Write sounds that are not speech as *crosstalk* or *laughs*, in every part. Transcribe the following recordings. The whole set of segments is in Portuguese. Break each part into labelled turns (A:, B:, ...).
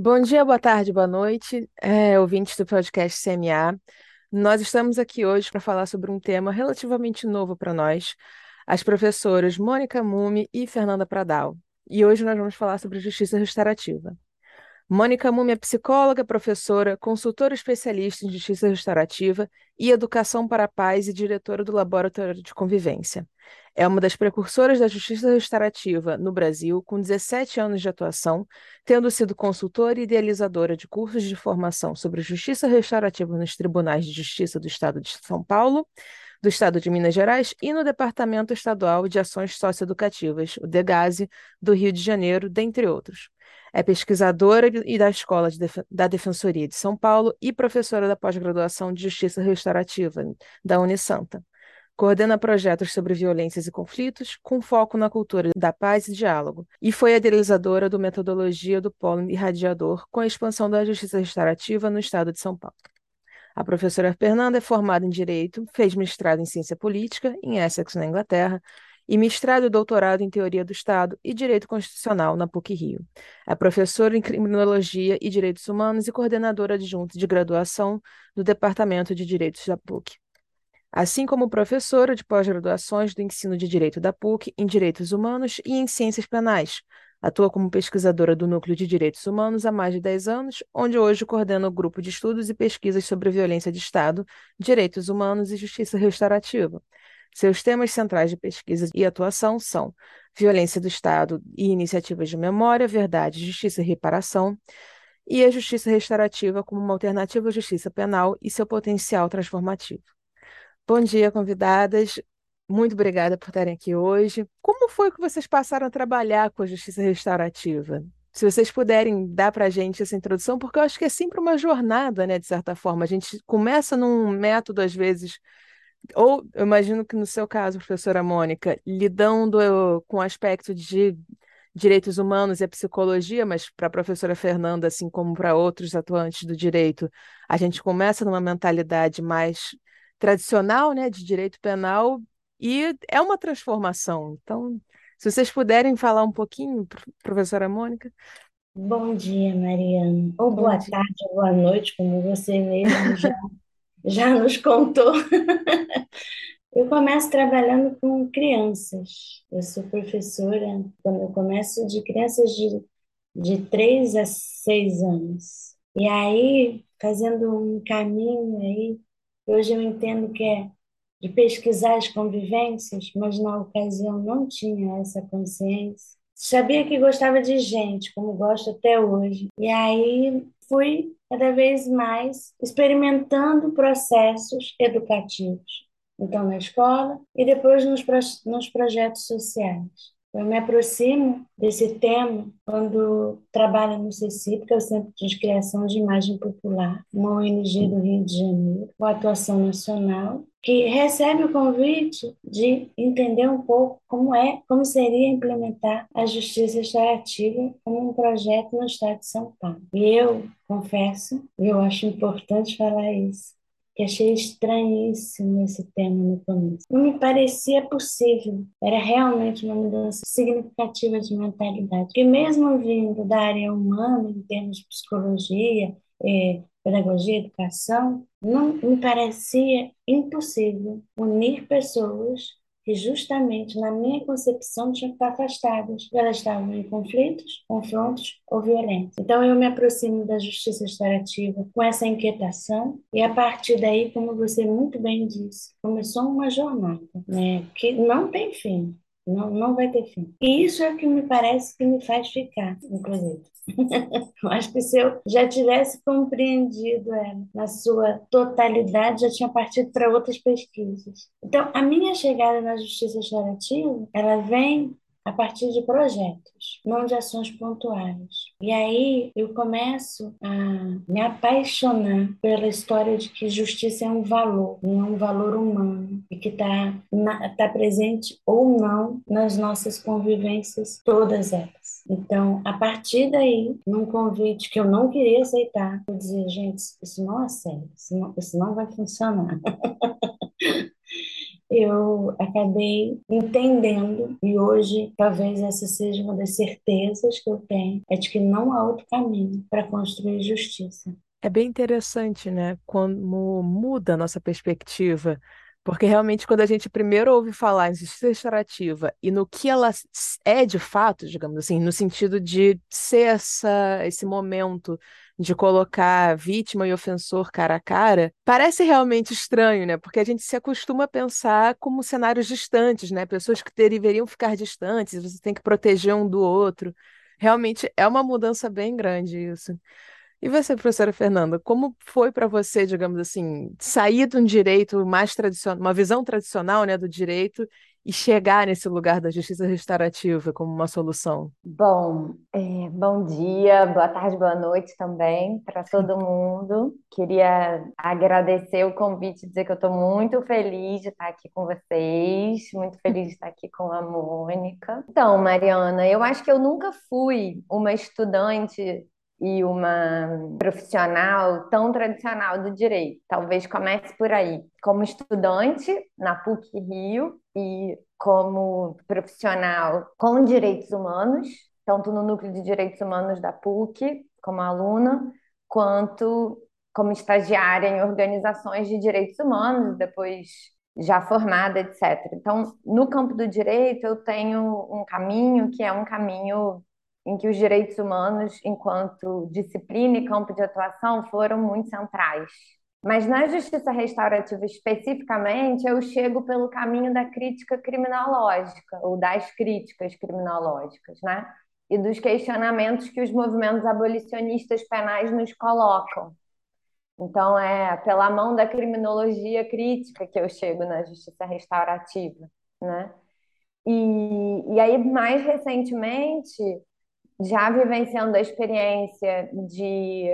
A: Bom dia, boa tarde, boa noite, é, ouvintes do podcast CMA. Nós estamos aqui hoje para falar sobre um tema relativamente novo para nós, as professoras Mônica Mume e Fernanda Pradal. E hoje nós vamos falar sobre justiça restaurativa. Mônica Mume é psicóloga, professora, consultora especialista em justiça restaurativa e educação para a paz e diretora do Laboratório de Convivência. É uma das precursoras da justiça restaurativa no Brasil, com 17 anos de atuação, tendo sido consultora e idealizadora de cursos de formação sobre justiça restaurativa nos tribunais de justiça do Estado de São Paulo, do Estado de Minas Gerais e no Departamento Estadual de Ações Socioeducativas, o DEGASE, do Rio de Janeiro, dentre outros. É pesquisadora e da Escola de Def da Defensoria de São Paulo e professora da pós-graduação de Justiça Restaurativa da Unisanta. Coordena projetos sobre violências e conflitos, com foco na cultura da paz e diálogo, e foi idealizadora do Metodologia do Polo Irradiador com a expansão da justiça restaurativa no estado de São Paulo. A professora Fernanda é formada em Direito, fez mestrado em Ciência Política em Essex, na Inglaterra, e mestrado e doutorado em Teoria do Estado e Direito Constitucional na PUC-Rio. É professora em Criminologia e Direitos Humanos e coordenadora adjunta de graduação do Departamento de Direitos da PUC. Assim como professora de pós-graduações do ensino de Direito da PUC em Direitos Humanos e em Ciências Penais. Atua como pesquisadora do Núcleo de Direitos Humanos há mais de 10 anos, onde hoje coordena o grupo de estudos e pesquisas sobre violência de Estado, direitos humanos e justiça restaurativa. Seus temas centrais de pesquisa e atuação são violência do Estado e iniciativas de memória, verdade, justiça e reparação, e a justiça restaurativa como uma alternativa à justiça penal e seu potencial transformativo. Bom dia, convidadas. Muito obrigada por estarem aqui hoje. Como foi que vocês passaram a trabalhar com a justiça restaurativa? Se vocês puderem dar para a gente essa introdução, porque eu acho que é sempre uma jornada, né, de certa forma. A gente começa num método, às vezes, ou eu imagino que no seu caso, professora Mônica, lidando com o aspecto de direitos humanos e a psicologia, mas para a professora Fernanda, assim como para outros atuantes do direito, a gente começa numa mentalidade mais tradicional, né, de direito penal, e é uma transformação. Então, se vocês puderem falar um pouquinho, professora Mônica.
B: Bom dia, Mariana. Ou boa dia. tarde, ou boa noite, como você mesmo já já nos contou. *laughs* Eu começo trabalhando com crianças. Eu sou professora, quando eu começo de crianças de, de 3 a 6 anos. E aí, fazendo um caminho aí, hoje eu entendo que é de pesquisar as convivências, mas na ocasião não tinha essa consciência. Sabia que gostava de gente, como gosto até hoje. E aí fui cada vez mais experimentando processos educativos. Então, na escola e depois nos, nos projetos sociais. Eu me aproximo desse tema quando trabalho no CECIP, que é o Centro de Criação de Imagem Popular, uma ONG do Rio de Janeiro, com atuação nacional, que recebe o convite de entender um pouco como é, como seria implementar a justiça restaurativa como um projeto no estado de São Paulo. E eu confesso, eu acho importante falar isso, que achei estranhíssimo esse tema no começo. Não me parecia possível. Era realmente uma mudança significativa de mentalidade. Porque mesmo vindo da área humana, em termos de psicologia, eh, pedagogia, educação, não me parecia impossível unir pessoas que justamente na minha concepção tinham que estar afastadas, elas estavam em conflitos, confrontos ou violência. Então eu me aproximo da justiça restaurativa com essa inquietação e a partir daí, como você muito bem disse, começou uma jornada, né, que não tem fim. Não, não vai ter fim. E isso é o que me parece que me faz ficar, inclusive. *laughs* eu acho que se eu já tivesse compreendido ela na sua totalidade, já tinha partido para outras pesquisas. Então, a minha chegada na justiça restaurativa, ela vem a partir de projetos, não de ações pontuais. E aí eu começo a me apaixonar pela história de que justiça é um valor, é um valor humano, e que está tá presente ou não nas nossas convivências, todas elas. Então, a partir daí, num convite que eu não queria aceitar, eu dizia, gente, isso não é sério, isso não, isso não vai funcionar. *laughs* eu acabei entendendo, e hoje talvez essa seja uma das certezas que eu tenho, é de que não há outro caminho para construir justiça.
A: É bem interessante, né? Como muda a nossa perspectiva. Porque realmente, quando a gente primeiro ouve falar em justiça restaurativa e no que ela é de fato, digamos assim, no sentido de ser essa, esse momento de colocar vítima e ofensor cara a cara, parece realmente estranho, né? Porque a gente se acostuma a pensar como cenários distantes, né? Pessoas que deveriam ficar distantes, você tem que proteger um do outro. Realmente é uma mudança bem grande isso. E você, professora Fernanda, como foi para você, digamos assim, sair de um direito mais tradicional, uma visão tradicional, né, do direito e chegar nesse lugar da justiça restaurativa como uma solução?
C: Bom, é, bom dia, boa tarde, boa noite também para todo mundo. Queria agradecer o convite, dizer que eu estou muito feliz de estar aqui com vocês, muito *laughs* feliz de estar aqui com a Mônica. Então, Mariana, eu acho que eu nunca fui uma estudante e uma profissional tão tradicional do direito. Talvez comece por aí. Como estudante na PUC Rio e como profissional com direitos humanos, tanto no núcleo de direitos humanos da PUC, como aluna, quanto como estagiária em organizações de direitos humanos, depois já formada, etc. Então, no campo do direito, eu tenho um caminho que é um caminho em que os direitos humanos, enquanto disciplina e campo de atuação, foram muito centrais. Mas na justiça restaurativa especificamente, eu chego pelo caminho da crítica criminológica, ou das críticas criminológicas, né? E dos questionamentos que os movimentos abolicionistas penais nos colocam. Então, é pela mão da criminologia crítica que eu chego na justiça restaurativa, né? E, e aí, mais recentemente, já vivenciando a experiência de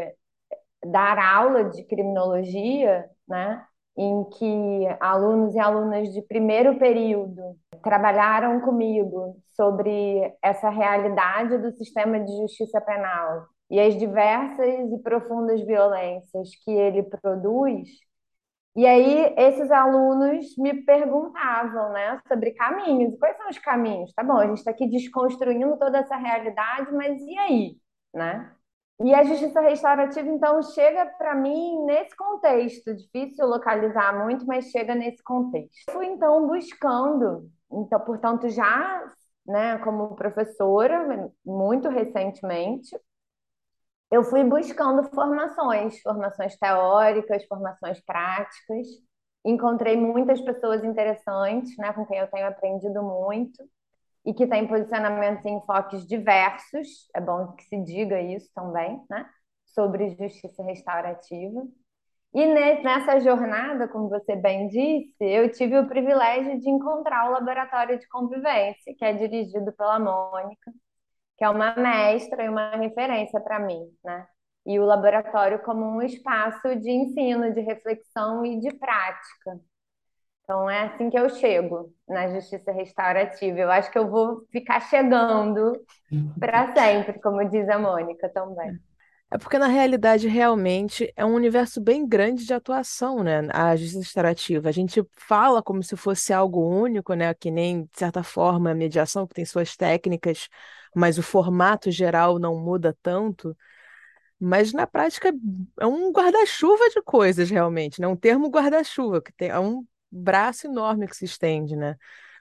C: dar aula de criminologia, né, em que alunos e alunas de primeiro período trabalharam comigo sobre essa realidade do sistema de justiça penal e as diversas e profundas violências que ele produz, e aí, esses alunos me perguntavam, né, sobre caminhos. Quais são os caminhos? Tá bom, a gente está aqui desconstruindo toda essa realidade, mas e aí, né? E a justiça restaurativa, então, chega para mim nesse contexto, difícil localizar muito, mas chega nesse contexto. Fui, então, buscando, então, portanto, já, né, como professora, muito recentemente, eu fui buscando formações, formações teóricas, formações práticas. Encontrei muitas pessoas interessantes, né, com quem eu tenho aprendido muito e que têm posicionamentos e enfoques diversos. É bom que se diga isso também, né, sobre justiça restaurativa. E nessa jornada, como você bem disse, eu tive o privilégio de encontrar o Laboratório de Convivência, que é dirigido pela Mônica, que é uma mestra e uma referência para mim, né? E o laboratório como um espaço de ensino, de reflexão e de prática. Então é assim que eu chego na justiça restaurativa. Eu acho que eu vou ficar chegando para sempre, como diz a Mônica também.
A: É porque, na realidade, realmente é um universo bem grande de atuação, né? A justiça restaurativa. A gente fala como se fosse algo único, né? Que nem, de certa forma, a mediação, que tem suas técnicas, mas o formato geral não muda tanto. Mas na prática é um guarda-chuva de coisas, realmente, né? Um termo guarda-chuva, que tem, é um braço enorme que se estende, né?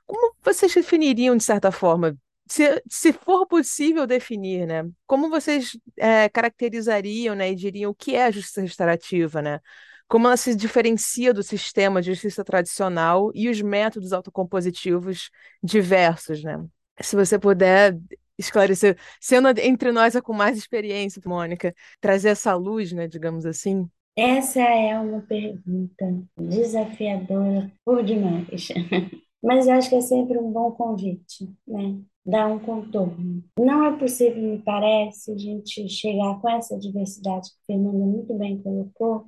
A: Como vocês definiriam, de certa forma, se, se for possível definir, né? Como vocês é, caracterizariam, né, e diriam o que é a justiça restaurativa, né? Como ela se diferencia do sistema de justiça tradicional e os métodos autocompositivos diversos, né? Se você puder esclarecer, sendo entre nós a com mais experiência, Mônica, trazer essa luz, né, digamos assim.
B: Essa é uma pergunta desafiadora por demais. *laughs* Mas eu acho que é sempre um bom convite, né? Dar um contorno. Não é possível, me parece, a gente chegar com essa diversidade que a Fernanda muito bem colocou,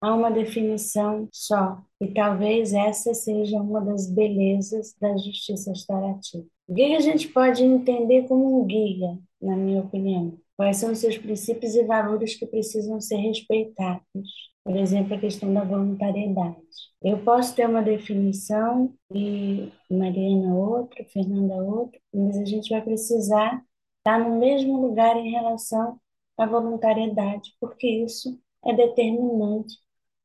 B: a uma definição só. E talvez essa seja uma das belezas da justiça restaurativa. Que a gente pode entender como um guia, na minha opinião? quais são os seus princípios e valores que precisam ser respeitados. Por exemplo, a questão da voluntariedade. Eu posso ter uma definição e Mariana outra, Fernanda outra, mas a gente vai precisar estar no mesmo lugar em relação à voluntariedade, porque isso é determinante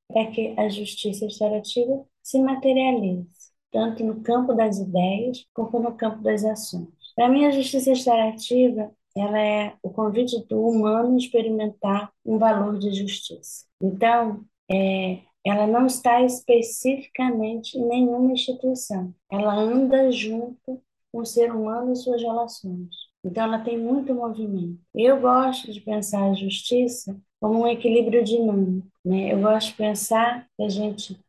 B: para que a justiça restaurativa se materialize, tanto no campo das ideias como no campo das ações. Para mim, a justiça restaurativa ela é o convite do humano experimentar um valor de justiça. Então, é, ela não está especificamente em nenhuma instituição. Ela anda junto com o ser humano e suas relações. Então, ela tem muito movimento. Eu gosto de pensar a justiça como um equilíbrio dinâmico. Né? Eu gosto de pensar que a gente,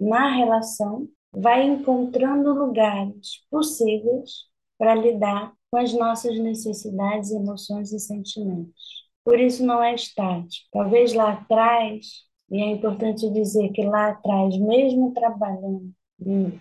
B: na relação, vai encontrando lugares possíveis para lidar com as nossas necessidades, emoções e sentimentos. Por isso não é estático. Talvez lá atrás, e é importante dizer que lá atrás, mesmo trabalhando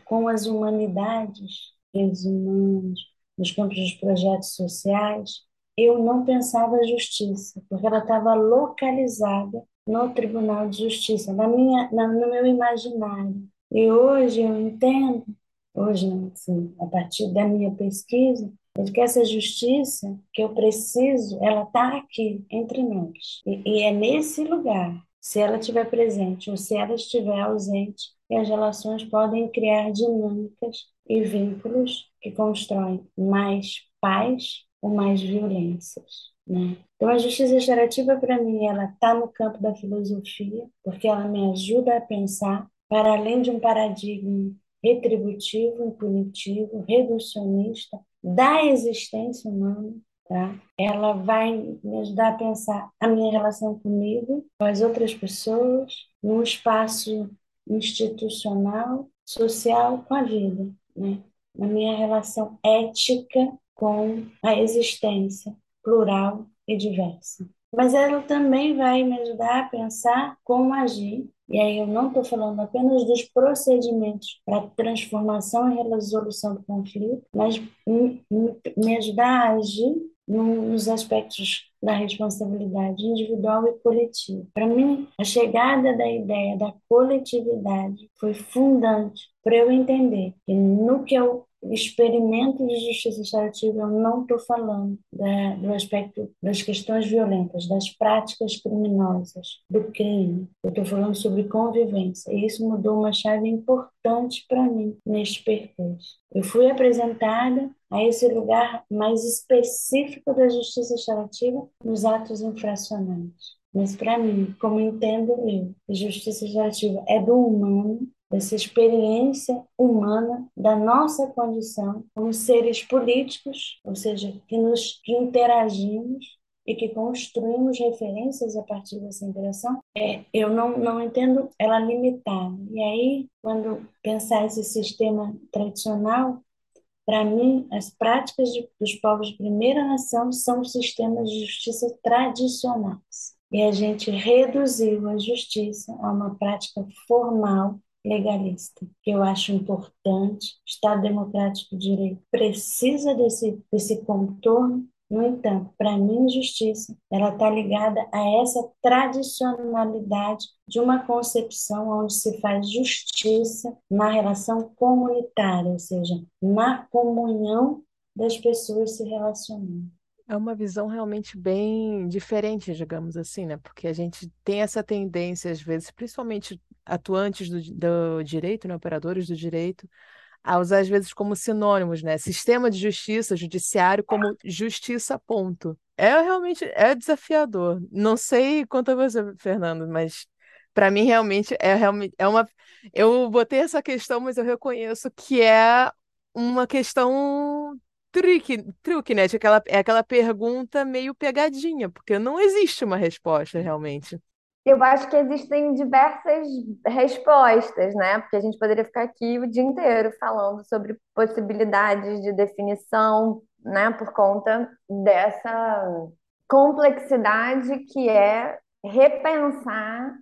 B: com as humanidades, os humanos, nos campos dos projetos sociais, eu não pensava justiça, porque ela estava localizada no Tribunal de Justiça, na minha, na, no meu imaginário. E hoje eu entendo, hoje assim, a partir da minha pesquisa, de que essa justiça que eu preciso, ela está aqui entre nós. E, e é nesse lugar, se ela estiver presente ou se ela estiver ausente, as relações podem criar dinâmicas e vínculos que constroem mais paz ou mais violências. Né? Então, a justiça restaurativa, para mim, ela está no campo da filosofia, porque ela me ajuda a pensar para além de um paradigma retributivo, impunitivo, reducionista da existência humana, tá? Ela vai me ajudar a pensar a minha relação comigo, com as outras pessoas, no espaço institucional, social, com a vida, né? Na minha relação ética com a existência plural e diversa. Mas ela também vai me ajudar a pensar como agir e aí eu não estou falando apenas dos procedimentos para transformação e resolução do conflito, mas me ajudar a agir nos aspectos da responsabilidade individual e coletiva. Para mim, a chegada da ideia da coletividade foi fundante para eu entender que no que eu experimento de justiça restaurativa, eu não estou falando da, do aspecto das questões violentas, das práticas criminosas, do crime. Eu estou falando sobre convivência. E isso mudou uma chave importante para mim neste percurso. Eu fui apresentada a esse lugar mais específico da justiça restaurativa nos atos infracionais. Mas para mim, como entendo eu, justiça restaurativa é do humano dessa experiência humana da nossa condição como seres políticos, ou seja, que nos que interagimos e que construímos referências a partir dessa interação, é, eu não, não entendo ela limitada. E aí, quando pensar esse sistema tradicional, para mim, as práticas de, dos povos de primeira nação são sistemas de justiça tradicionais. E a gente reduziu a justiça a uma prática formal legalista, que eu acho importante. O Estado Democrático de Direito precisa desse, desse contorno. No entanto, para mim, justiça ela está ligada a essa tradicionalidade de uma concepção onde se faz justiça na relação comunitária, ou seja, na comunhão das pessoas se relacionando.
A: É uma visão realmente bem diferente, digamos assim, né? Porque a gente tem essa tendência, às vezes, principalmente atuantes do, do direito, né? Operadores do direito, a usar, às vezes, como sinônimos, né? Sistema de justiça, judiciário, como justiça, ponto. É realmente é desafiador. Não sei quanto a você, Fernando, mas para mim realmente é realmente é uma. Eu botei essa questão, mas eu reconheço que é uma questão truque, truque, né? Aquela, é aquela pergunta meio pegadinha, porque não existe uma resposta realmente.
C: Eu acho que existem diversas respostas, né? Porque a gente poderia ficar aqui o dia inteiro falando sobre possibilidades de definição, né? Por conta dessa complexidade que é repensar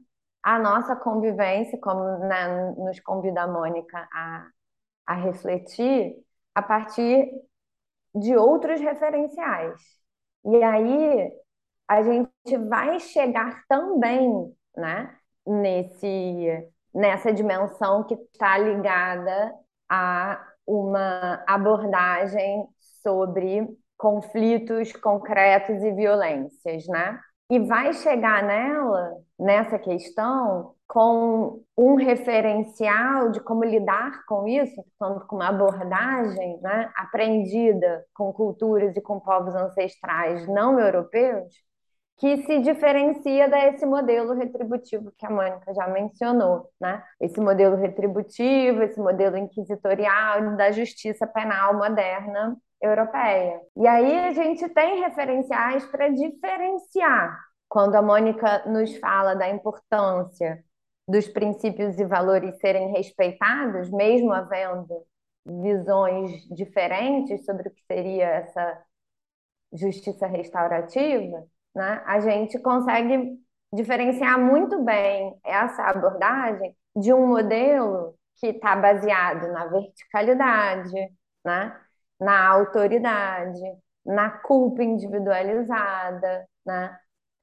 C: a nossa convivência, como né, nos convida a Mônica a, a refletir, a partir de outros referenciais. E aí a gente vai chegar também, né, nesse, nessa dimensão que está ligada a uma abordagem sobre conflitos concretos e violências, né? E vai chegar nela, nessa questão, com um referencial de como lidar com isso, com uma abordagem né, aprendida com culturas e com povos ancestrais não europeus, que se diferencia desse modelo retributivo que a Mônica já mencionou, né? Esse modelo retributivo, esse modelo inquisitorial da justiça penal moderna europeia. E aí a gente tem referenciais para diferenciar. Quando a Mônica nos fala da importância dos princípios e valores serem respeitados, mesmo havendo visões diferentes sobre o que seria essa justiça restaurativa, né, a gente consegue diferenciar muito bem essa abordagem de um modelo que está baseado na verticalidade, né, na autoridade, na culpa individualizada, né,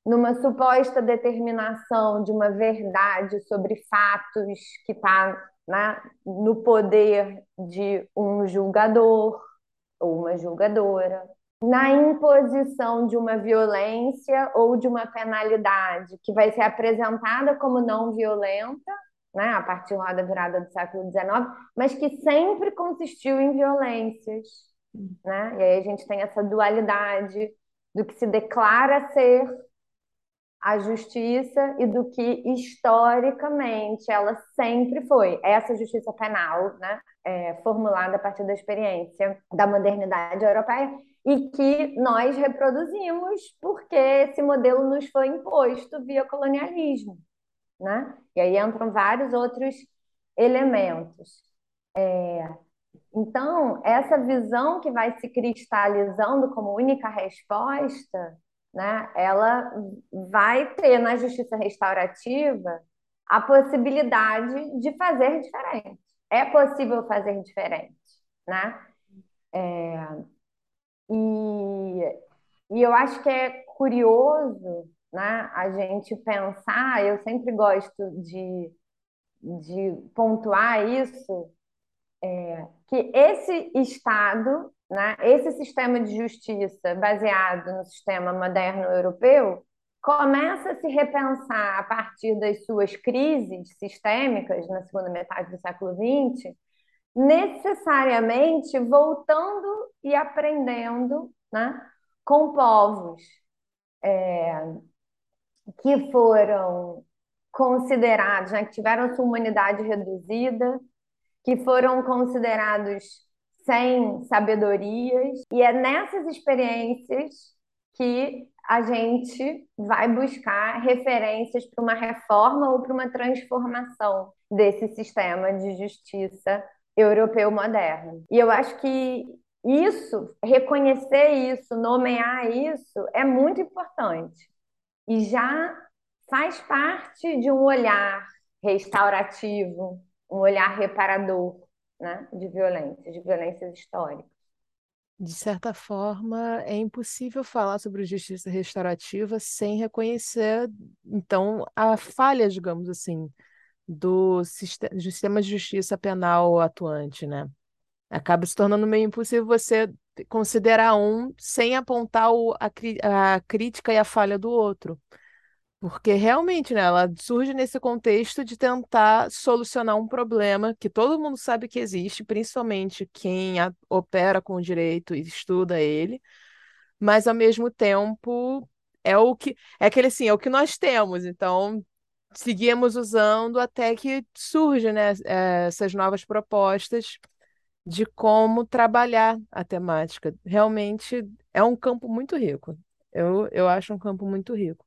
C: numa suposta determinação de uma verdade sobre fatos que está né, no poder de um julgador ou uma julgadora na imposição de uma violência ou de uma penalidade que vai ser apresentada como não violenta, né, a partir lá da virada do século XIX, mas que sempre consistiu em violências. Né? E aí a gente tem essa dualidade do que se declara ser a justiça e do que historicamente ela sempre foi. Essa justiça penal, né, é, formulada a partir da experiência da modernidade europeia, e que nós reproduzimos porque esse modelo nos foi imposto via colonialismo, né? E aí entram vários outros elementos. É, então, essa visão que vai se cristalizando como única resposta, né, ela vai ter na justiça restaurativa a possibilidade de fazer diferente. É possível fazer diferente, né? É, e, e eu acho que é curioso né, a gente pensar, eu sempre gosto de, de pontuar isso, é, que esse Estado, né, esse sistema de justiça baseado no sistema moderno europeu, começa a se repensar a partir das suas crises sistêmicas na segunda metade do século XX, necessariamente voltando e aprendendo né, com povos é, que foram considerados, né, que tiveram sua humanidade reduzida, que foram considerados sem sabedorias, e é nessas experiências que a gente vai buscar referências para uma reforma ou para uma transformação desse sistema de justiça europeu moderno. E eu acho que isso, reconhecer isso, nomear isso, é muito importante. E já faz parte de um olhar restaurativo, um olhar reparador né, de violências, de violências históricas.
A: De certa forma, é impossível falar sobre justiça restaurativa sem reconhecer, então, a falha, digamos assim, do sistema de justiça penal atuante, né? Acaba se tornando meio impossível você considerar um sem apontar o, a, a crítica e a falha do outro. Porque realmente, né, ela surge nesse contexto de tentar solucionar um problema que todo mundo sabe que existe, principalmente quem a, opera com o direito e estuda ele, mas ao mesmo tempo é o que é aquele assim, é o que nós temos. Então, seguimos usando até que surgem né, eh, essas novas propostas de como trabalhar a temática. Realmente é um campo muito rico. Eu, eu acho um campo muito rico.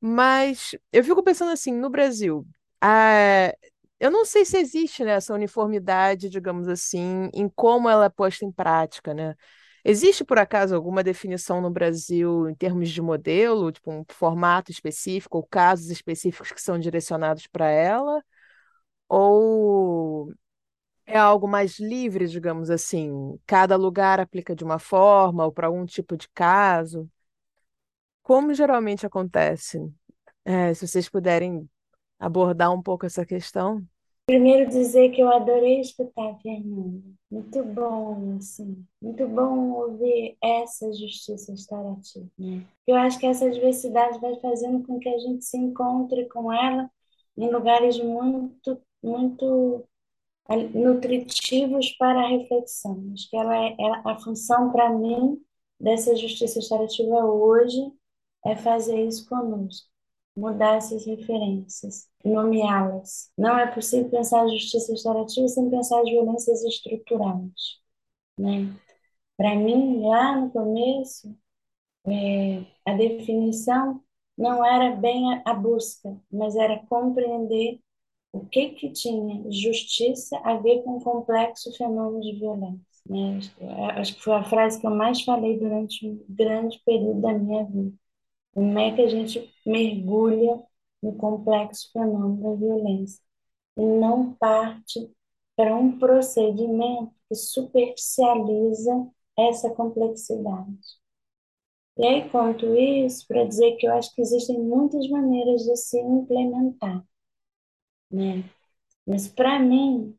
A: Mas eu fico pensando assim, no Brasil, a... eu não sei se existe né, essa uniformidade, digamos assim, em como ela é posta em prática, né? Existe, por acaso, alguma definição no Brasil em termos de modelo, tipo um formato específico ou casos específicos que são direcionados para ela? Ou é algo mais livre, digamos assim? Cada lugar aplica de uma forma ou para algum tipo de caso? Como geralmente acontece? É, se vocês puderem abordar um pouco essa questão.
B: Primeiro dizer que eu adorei escutar a Fernanda. Muito bom, assim. Muito bom ouvir essa justiça restaurativa, né? Eu acho que essa diversidade vai fazendo com que a gente se encontre com ela em lugares muito, muito nutritivos para a reflexão. Acho que ela é, ela, a função para mim dessa justiça restaurativa hoje é fazer isso conosco mudar essas referências, nomeá-las. Não é possível pensar a justiça restaurativa sem pensar as violências estruturais. Né? Para mim, lá no começo, é, a definição não era bem a, a, busca, mas era compreender o que, que tinha justiça a ver com o complexo fenômeno de violência. Né? Acho que foi a frase que eu mais falei durante um grande período da minha vida. Como é que a gente mergulha no complexo fenômeno da violência e não parte para um procedimento que superficializa essa complexidade. E aí, quanto isso, para dizer que eu acho que existem muitas maneiras de se implementar, né? Mas para mim,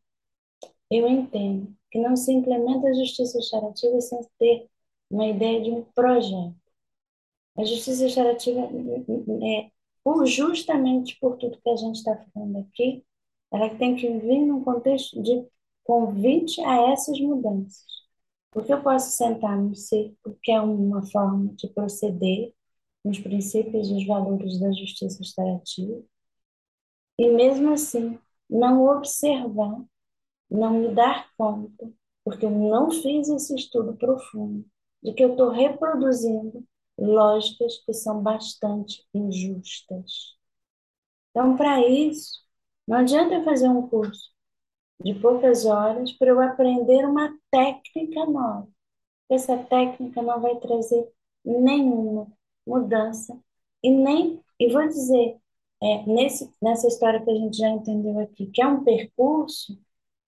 B: eu entendo que não se implementa a justiça restaurativa sem ter uma ideia de um projeto. A justiça restaurativa, é, por, justamente por tudo que a gente está falando aqui, ela tem que vir num contexto de convite a essas mudanças. Porque eu posso sentar no círculo, que é uma forma de proceder nos princípios e os valores da justiça restaurativa, e mesmo assim não observar, não me dar conta, porque eu não fiz esse estudo profundo, de que eu estou reproduzindo lógicas que são bastante injustas. Então, para isso, não adianta eu fazer um curso de poucas horas para eu aprender uma técnica nova. Essa técnica não vai trazer nenhuma mudança e nem, e vou dizer, é, nesse, nessa história que a gente já entendeu aqui, que é um percurso,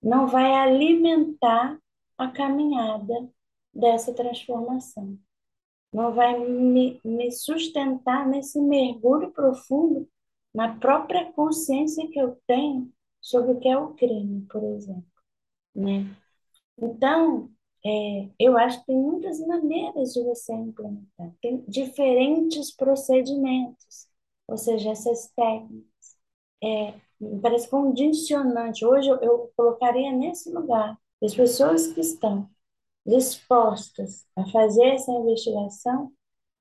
B: não vai alimentar a caminhada dessa transformação não vai me, me sustentar nesse mergulho profundo na própria consciência que eu tenho sobre o que é o crime, por exemplo, né? Então, é, eu acho que tem muitas maneiras de você implementar, tem diferentes procedimentos, ou seja, essas técnicas. É, parece condicionante. Hoje eu, eu colocaria nesse lugar as pessoas que estão dispostas a fazer essa investigação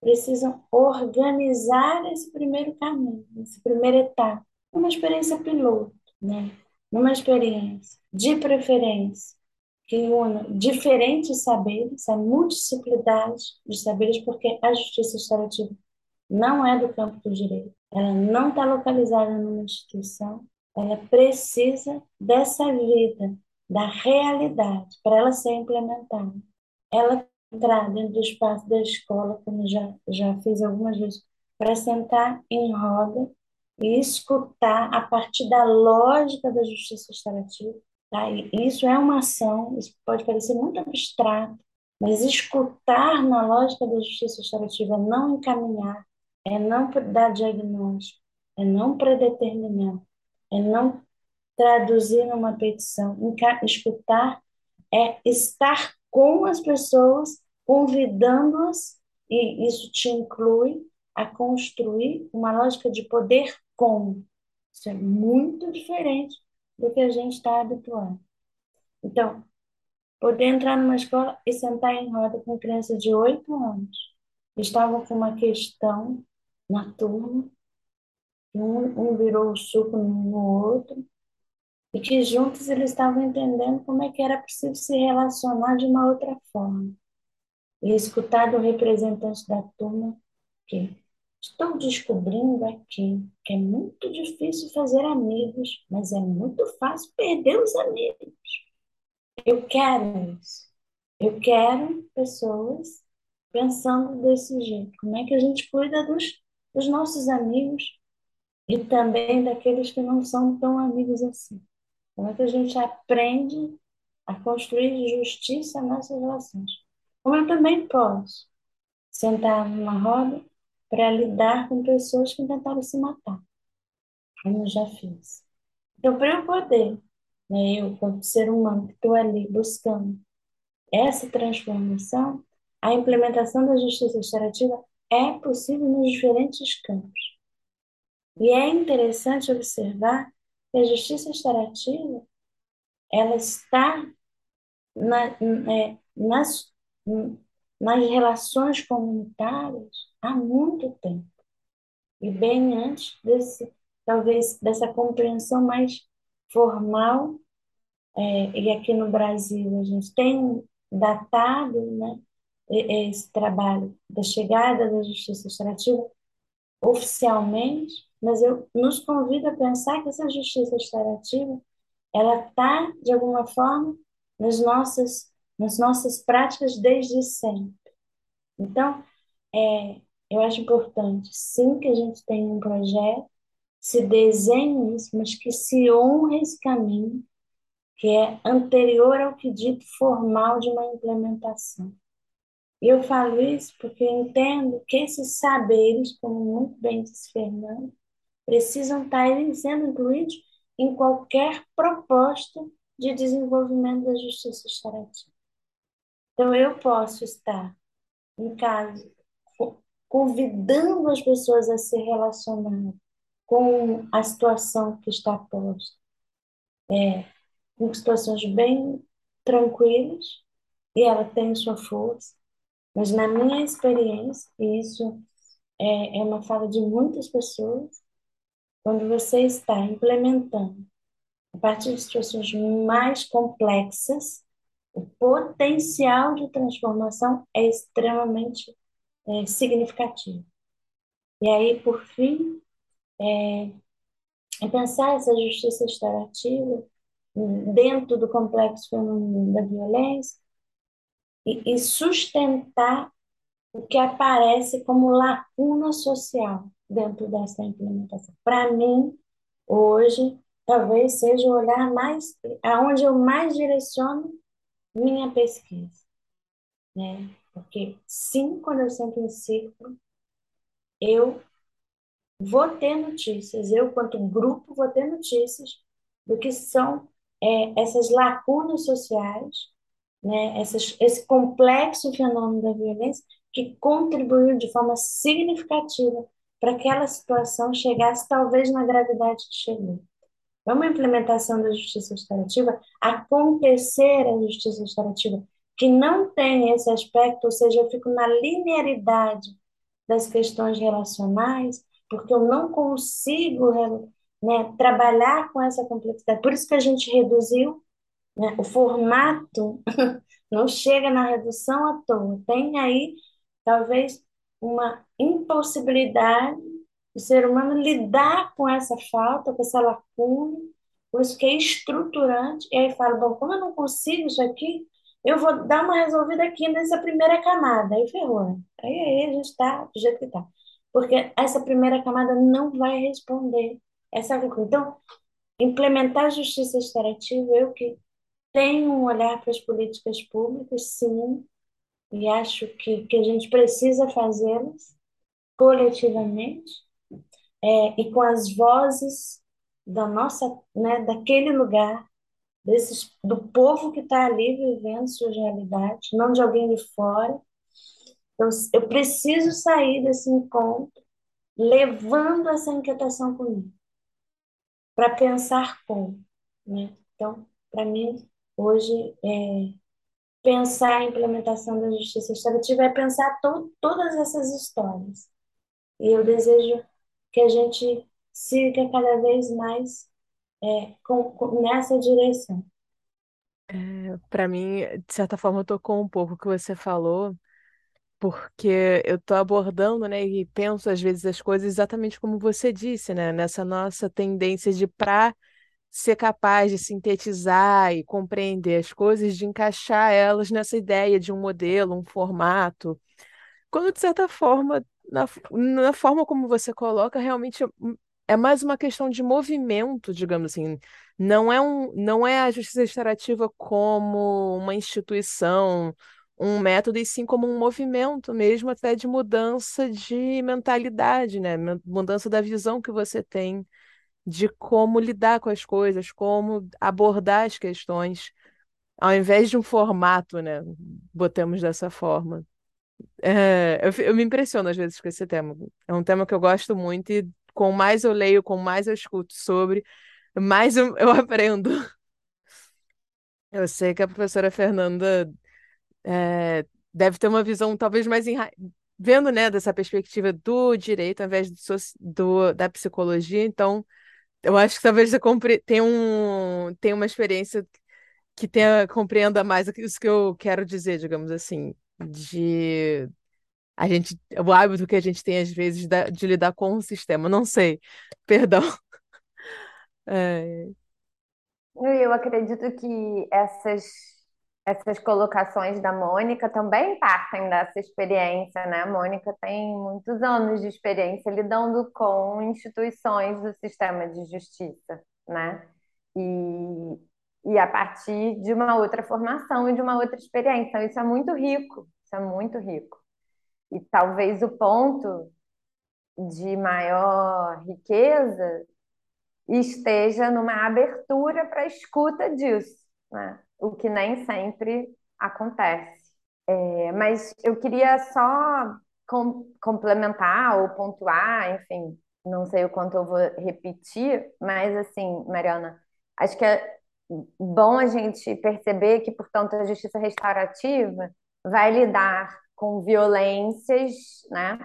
B: precisam organizar esse primeiro caminho, essa primeira etapa, uma experiência piloto, né? Uma experiência de preferência que una diferentes saberes, a multiplicidade de saberes, porque a justiça restaurativa não é do campo do direito, ela não está localizada numa instituição, ela precisa dessa vida da realidade para ela ser implementada. Ela entrar dentro do espaço da escola, como já, já fiz algumas vezes, para sentar em roda e escutar a partir da lógica da justiça restaurativa. Tá? Isso é uma ação, isso pode parecer muito abstrato, mas escutar na lógica da justiça restaurativa, não encaminhar, é não dar diagnóstico, é não predeterminar, é não traduzir numa petição, escutar é estar com as pessoas, convidando-as, e isso te inclui a construir uma lógica de poder com. Isso é muito diferente do que a gente está habituado. Então, poder entrar numa escola e sentar em roda com crianças de oito anos, estavam com uma questão na turma, um, um virou o suco no outro, e que juntos eles estavam entendendo como é que era preciso se relacionar de uma outra forma. E escutar do representante da turma que estou descobrindo aqui que é muito difícil fazer amigos, mas é muito fácil perder os amigos. Eu quero isso. Eu quero pessoas pensando desse jeito. Como é que a gente cuida dos, dos nossos amigos e também daqueles que não são tão amigos assim? Como é que a gente aprende a construir justiça nessas relações? Como eu também posso sentar numa roda para lidar com pessoas que tentaram se matar, como eu já fiz. Então, para eu poder, né, eu, como ser humano que estou ali buscando essa transformação, a implementação da justiça restaurativa é possível nos diferentes campos. E é interessante observar que a justiça restaurativa ela está na, é, nas, nas relações comunitárias há muito tempo. E bem antes desse, talvez, dessa compreensão mais formal, é, e aqui no Brasil a gente tem datado né, esse trabalho da chegada da justiça restaurativa oficialmente, mas eu nos convido a pensar que essa justiça restaurativa ela está, de alguma forma, nas nossas, nas nossas práticas desde sempre. Então, é, eu acho importante, sim, que a gente tenha um projeto, se desenhe isso, mas que se honre esse caminho, que é anterior ao que dito formal de uma implementação. E eu falo isso porque entendo que esses saberes, como muito bem disse Fernando, precisam estar sendo incluídos em qualquer proposta de desenvolvimento da justiça restaurativa. Então, eu posso estar, em caso, convidando as pessoas a se relacionar com a situação que está posta, é, com situações bem tranquilas, e ela tem sua força, mas na minha experiência, e isso é, é uma fala de muitas pessoas, quando você está implementando a partir de situações mais complexas, o potencial de transformação é extremamente é, significativo. E aí, por fim, é, é pensar essa justiça restaurativa dentro do complexo feminino da violência e, e sustentar o que aparece como lacuna social dentro dessa implementação. Para mim, hoje, talvez seja o olhar mais, aonde eu mais direciono minha pesquisa, né? Porque sim, quando eu sento em círculo, eu vou ter notícias, eu quanto grupo vou ter notícias do que são é, essas lacunas sociais, né? Essas, esse complexo fenômeno da violência que contribuiu de forma significativa para que aquela situação chegasse talvez na gravidade que chegou. É uma implementação da justiça restaurativa, acontecer a justiça restaurativa, que não tem esse aspecto, ou seja, eu fico na linearidade das questões relacionais, porque eu não consigo né, trabalhar com essa complexidade. Por isso que a gente reduziu né, o formato, *laughs* não chega na redução à toa. Tem aí, talvez, uma impossibilidade do ser humano lidar com essa falta, com essa lacuna, por isso que é estruturante. E aí fala, bom, como eu não consigo isso aqui, eu vou dar uma resolvida aqui nessa primeira camada. Aí ferrou, né? Aí, aí a gente está do jeito que está. Porque essa primeira camada não vai responder essa lacuna. Então, implementar a justiça restaurativa, eu que tenho um olhar para as políticas públicas, sim, e acho que, que a gente precisa fazê-las coletivamente é, e com as vozes da nossa, né, daquele lugar, desses, do povo que está ali vivendo suas realidades, não de alguém de fora. Então, eu preciso sair desse encontro levando essa inquietação comigo, para pensar como. Né? Então, para mim, hoje, é, pensar a implementação da justiça restaurativa é pensar to todas essas histórias. E eu desejo que a gente siga cada vez mais é, com, com, nessa direção.
A: É, para mim, de certa forma, tocou um pouco o que você falou, porque eu estou abordando, né, e penso às vezes as coisas exatamente como você disse, né, nessa nossa tendência de para ser capaz de sintetizar e compreender as coisas, de encaixar elas nessa ideia de um modelo, um formato, quando de certa forma na, na forma como você coloca, realmente é mais uma questão de movimento, digamos assim. Não é, um, não é a justiça restaurativa como uma instituição um método, e sim como um movimento mesmo, até de mudança de mentalidade, né? Mudança da visão que você tem de como lidar com as coisas, como abordar as questões, ao invés de um formato, né? Botamos dessa forma. É, eu, eu me impressiono às vezes com esse tema. É um tema que eu gosto muito e com mais eu leio, com mais eu escuto sobre, mais eu, eu *laughs* aprendo. Eu sei que a professora Fernanda é, deve ter uma visão talvez mais enra... vendo, né, dessa perspectiva do direito ao invés do, do, da psicologia, então eu acho que talvez você compre... tenha, um... tenha uma experiência que tenha, compreenda mais isso que eu quero dizer, digamos assim, de a gente, o hábito que a gente tem às vezes de lidar com o sistema, não sei, *laughs* perdão. *laughs*
C: É... Eu acredito que essas, essas colocações da Mônica também partem dessa experiência, né? A Mônica tem muitos anos de experiência lidando com instituições do sistema de justiça, né? E, e a partir de uma outra formação e de uma outra experiência. Então, isso é muito rico, isso é muito rico. E talvez o ponto de maior riqueza esteja numa abertura para a escuta disso, né? O que nem sempre acontece. É, mas eu queria só com, complementar ou pontuar, enfim, não sei o quanto eu vou repetir, mas assim, Mariana, acho que é bom a gente perceber que, portanto, a justiça restaurativa vai lidar com violências, né,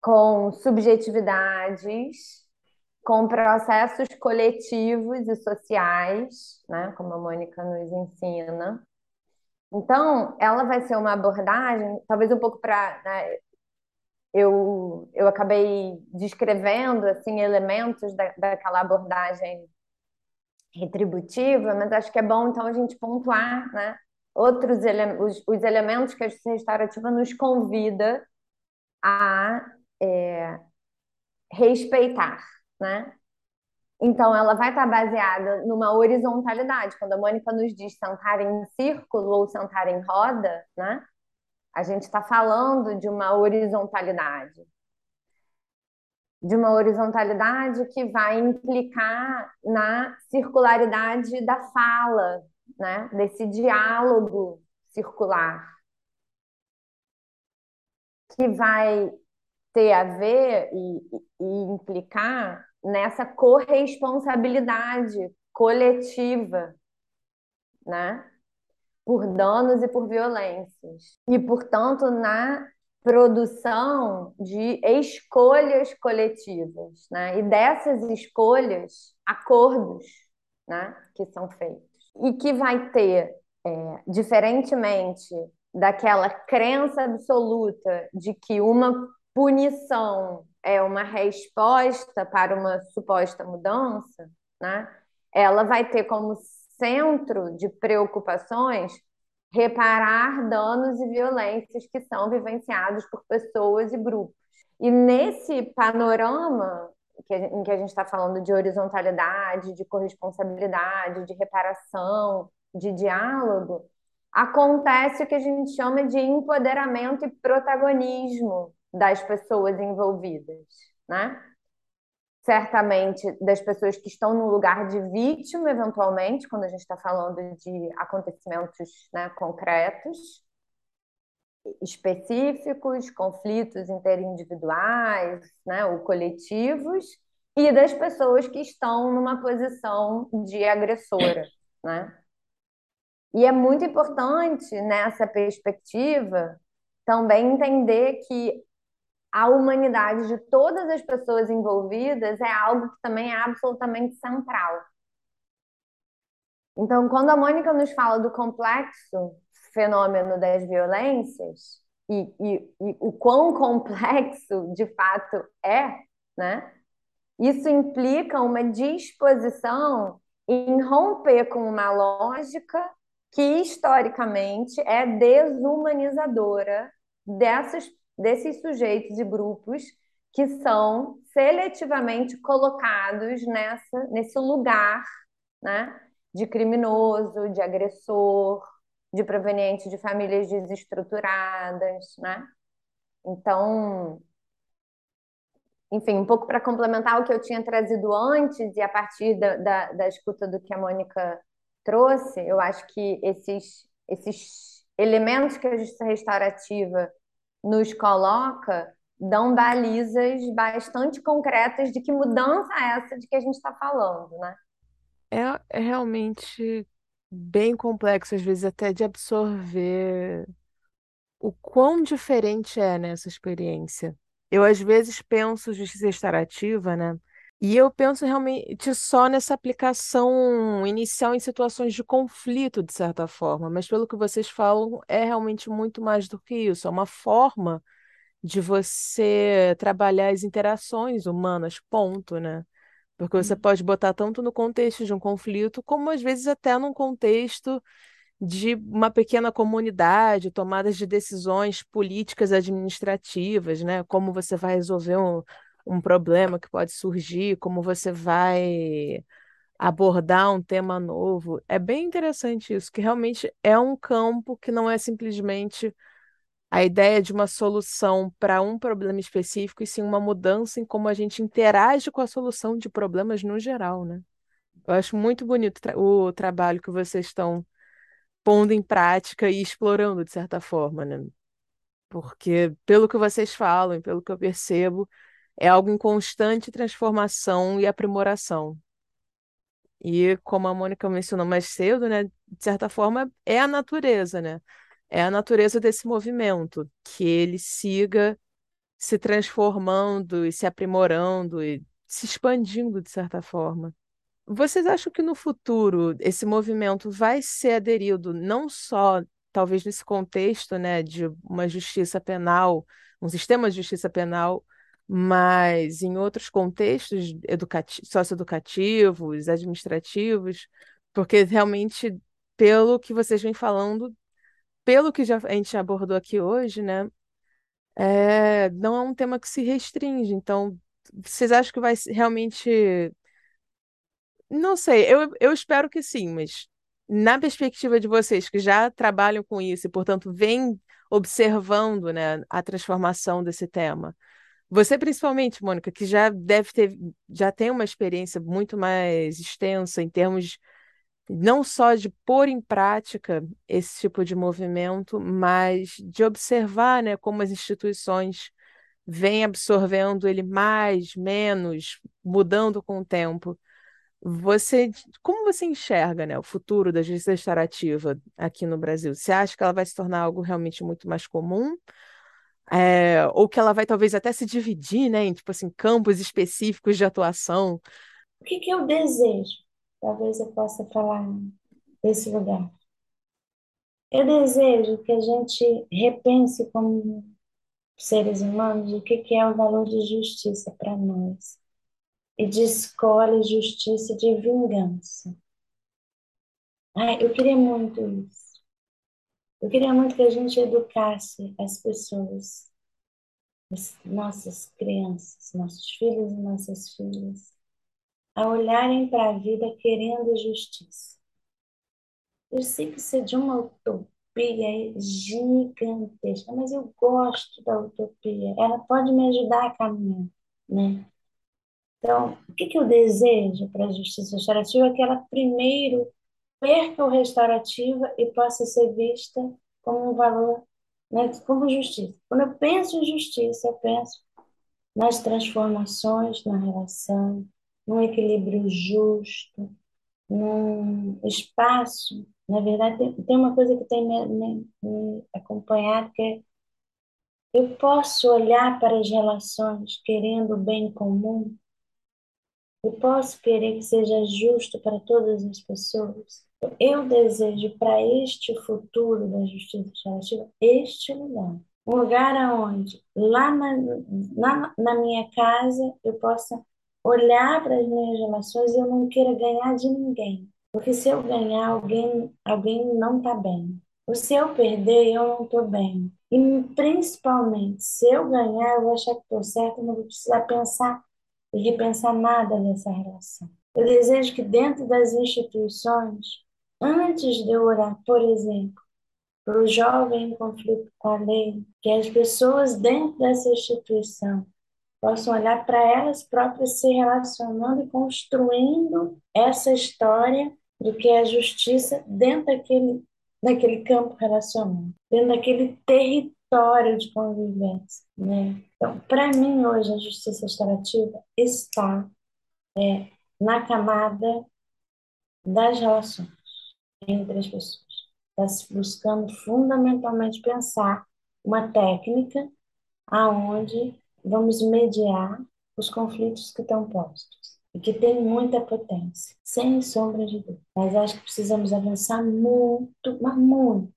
C: com subjetividades, com processos coletivos e sociais, né, como a Mônica nos ensina. Então, ela vai ser uma abordagem, talvez um pouco para. Né, eu, eu acabei descrevendo assim, elementos da, daquela abordagem retributiva, mas acho que é bom então a gente pontuar né, outros ele os, os elementos que a justiça restaurativa nos convida a é, respeitar né? Então, ela vai estar baseada numa horizontalidade. Quando a Mônica nos diz sentar em círculo ou sentar em roda, né? A gente está falando de uma horizontalidade. De uma horizontalidade que vai implicar na circularidade da fala, né? Desse diálogo circular. Que vai ter a ver e, e implicar nessa corresponsabilidade coletiva, né? Por danos e por violências. E, portanto, na produção de escolhas coletivas, né? E dessas escolhas, acordos, né? Que são feitos. E que vai ter, é, diferentemente daquela crença absoluta de que uma punição é uma resposta para uma suposta mudança, né? ela vai ter como centro de preocupações reparar danos e violências que são vivenciados por pessoas e grupos. E nesse panorama que a, em que a gente está falando de horizontalidade, de corresponsabilidade, de reparação, de diálogo, acontece o que a gente chama de empoderamento e protagonismo das pessoas envolvidas, né? Certamente das pessoas que estão no lugar de vítima, eventualmente, quando a gente está falando de acontecimentos né, concretos, específicos, conflitos interindividuais, né, ou coletivos, e das pessoas que estão numa posição de agressora, né? E é muito importante nessa perspectiva também entender que a humanidade de todas as pessoas envolvidas é algo que também é absolutamente central. Então, quando a Mônica nos fala do complexo fenômeno das violências e, e, e o quão *laughs* complexo de fato é, né? Isso implica uma disposição em romper com uma lógica que historicamente é desumanizadora dessas desses sujeitos e grupos que são seletivamente colocados nessa, nesse lugar né, de criminoso, de agressor, de provenientes de famílias desestruturadas, né? Então, enfim, um pouco para complementar o que eu tinha trazido antes e a partir da, da, da escuta do que a Mônica trouxe, eu acho que esses, esses elementos que a justiça restaurativa nos coloca dão balizas bastante concretas de que mudança é essa de que a gente está falando, né?
A: É, é realmente bem complexo, às vezes, até de absorver o quão diferente é nessa experiência. Eu, às vezes, penso justiça restaurativa, né? E eu penso realmente só nessa aplicação inicial em situações de conflito, de certa forma, mas pelo que vocês falam, é realmente muito mais do que isso. É uma forma de você trabalhar as interações humanas, ponto, né? Porque você pode botar tanto no contexto de um conflito, como às vezes até num contexto de uma pequena comunidade, tomadas de decisões políticas administrativas, né? Como você vai resolver um, um problema que pode surgir, como você vai abordar um tema novo. É bem interessante isso, que realmente é um campo que não é simplesmente a ideia de uma solução para um problema específico, e sim uma mudança em como a gente interage com a solução de problemas no geral, né? Eu acho muito bonito o trabalho que vocês estão pondo em prática e explorando de certa forma, né? Porque pelo que vocês falam, pelo que eu percebo, é algo em constante transformação e aprimoração. E como a Mônica mencionou mais cedo, né, de certa forma é a natureza, né? É a natureza desse movimento, que ele siga se transformando e se aprimorando e se expandindo de certa forma. Vocês acham que no futuro esse movimento vai ser aderido não só, talvez nesse contexto, né, de uma justiça penal, um sistema de justiça penal, mas em outros contextos educativos, socioeducativos, administrativos, porque realmente, pelo que vocês vêm falando, pelo que já a gente abordou aqui hoje, né, é, não é um tema que se restringe. Então, vocês acham que vai realmente não sei, eu, eu espero que sim, mas na perspectiva de vocês que já trabalham com isso e, portanto, vêm observando, né, a transformação desse tema. Você principalmente, Mônica, que já deve ter, já tem uma experiência muito mais extensa em termos não só de pôr em prática esse tipo de movimento, mas de observar, né, como as instituições vêm absorvendo ele mais, menos, mudando com o tempo. Você, como você enxerga, né, o futuro da justiça restaurativa aqui no Brasil? Você acha que ela vai se tornar algo realmente muito mais comum? É, ou que ela vai talvez até se dividir, né, em tipo assim, campos específicos de atuação?
B: O que que eu desejo? Talvez eu possa falar desse lugar. Eu desejo que a gente repense como seres humanos o que que é o valor de justiça para nós e de escolha, justiça de vingança. Ai, eu queria muito isso. Eu queria muito que a gente educasse as pessoas, as nossas crianças, nossos filhos e nossas filhas, a olharem para a vida querendo justiça. Eu sei que isso é de uma utopia gigantesca, mas eu gosto da utopia. Ela pode me ajudar a caminhar, né? Então, o que, que eu desejo para a justiça restaurativa? É que ela primeiro perca o restaurativa e possa ser vista como um valor, né, como justiça. Quando eu penso em justiça, eu penso nas transformações na relação, num equilíbrio justo, num espaço. Na verdade, tem uma coisa que tem me, me, me acompanhado, que é eu posso olhar para as relações querendo o bem comum eu posso querer que seja justo para todas as pessoas. Eu desejo para este futuro da justiça restaurativa este lugar. Um lugar onde, lá na, na, na minha casa, eu possa olhar para as minhas relações e eu não queira ganhar de ninguém. Porque se eu ganhar, alguém, alguém não está bem. Ou se eu perder, eu não estou bem. E principalmente, se eu ganhar, eu vou achar que estou certo, não vou precisar pensar e repensar nada nessa relação. Eu desejo que dentro das instituições, antes de orar, por exemplo, para o jovem em conflito com a lei, que as pessoas dentro dessa instituição possam olhar para elas próprias se relacionando e construindo essa história do que é a justiça dentro daquele, daquele campo relacional, dentro daquele território de convivência. Né? Então, para mim, hoje, a justiça restaurativa está é, na camada das relações entre as pessoas. Está se buscando fundamentalmente pensar uma técnica aonde vamos mediar os conflitos que estão postos e que tem muita potência, sem sombra de dúvida. Mas acho que precisamos avançar muito, mas muito,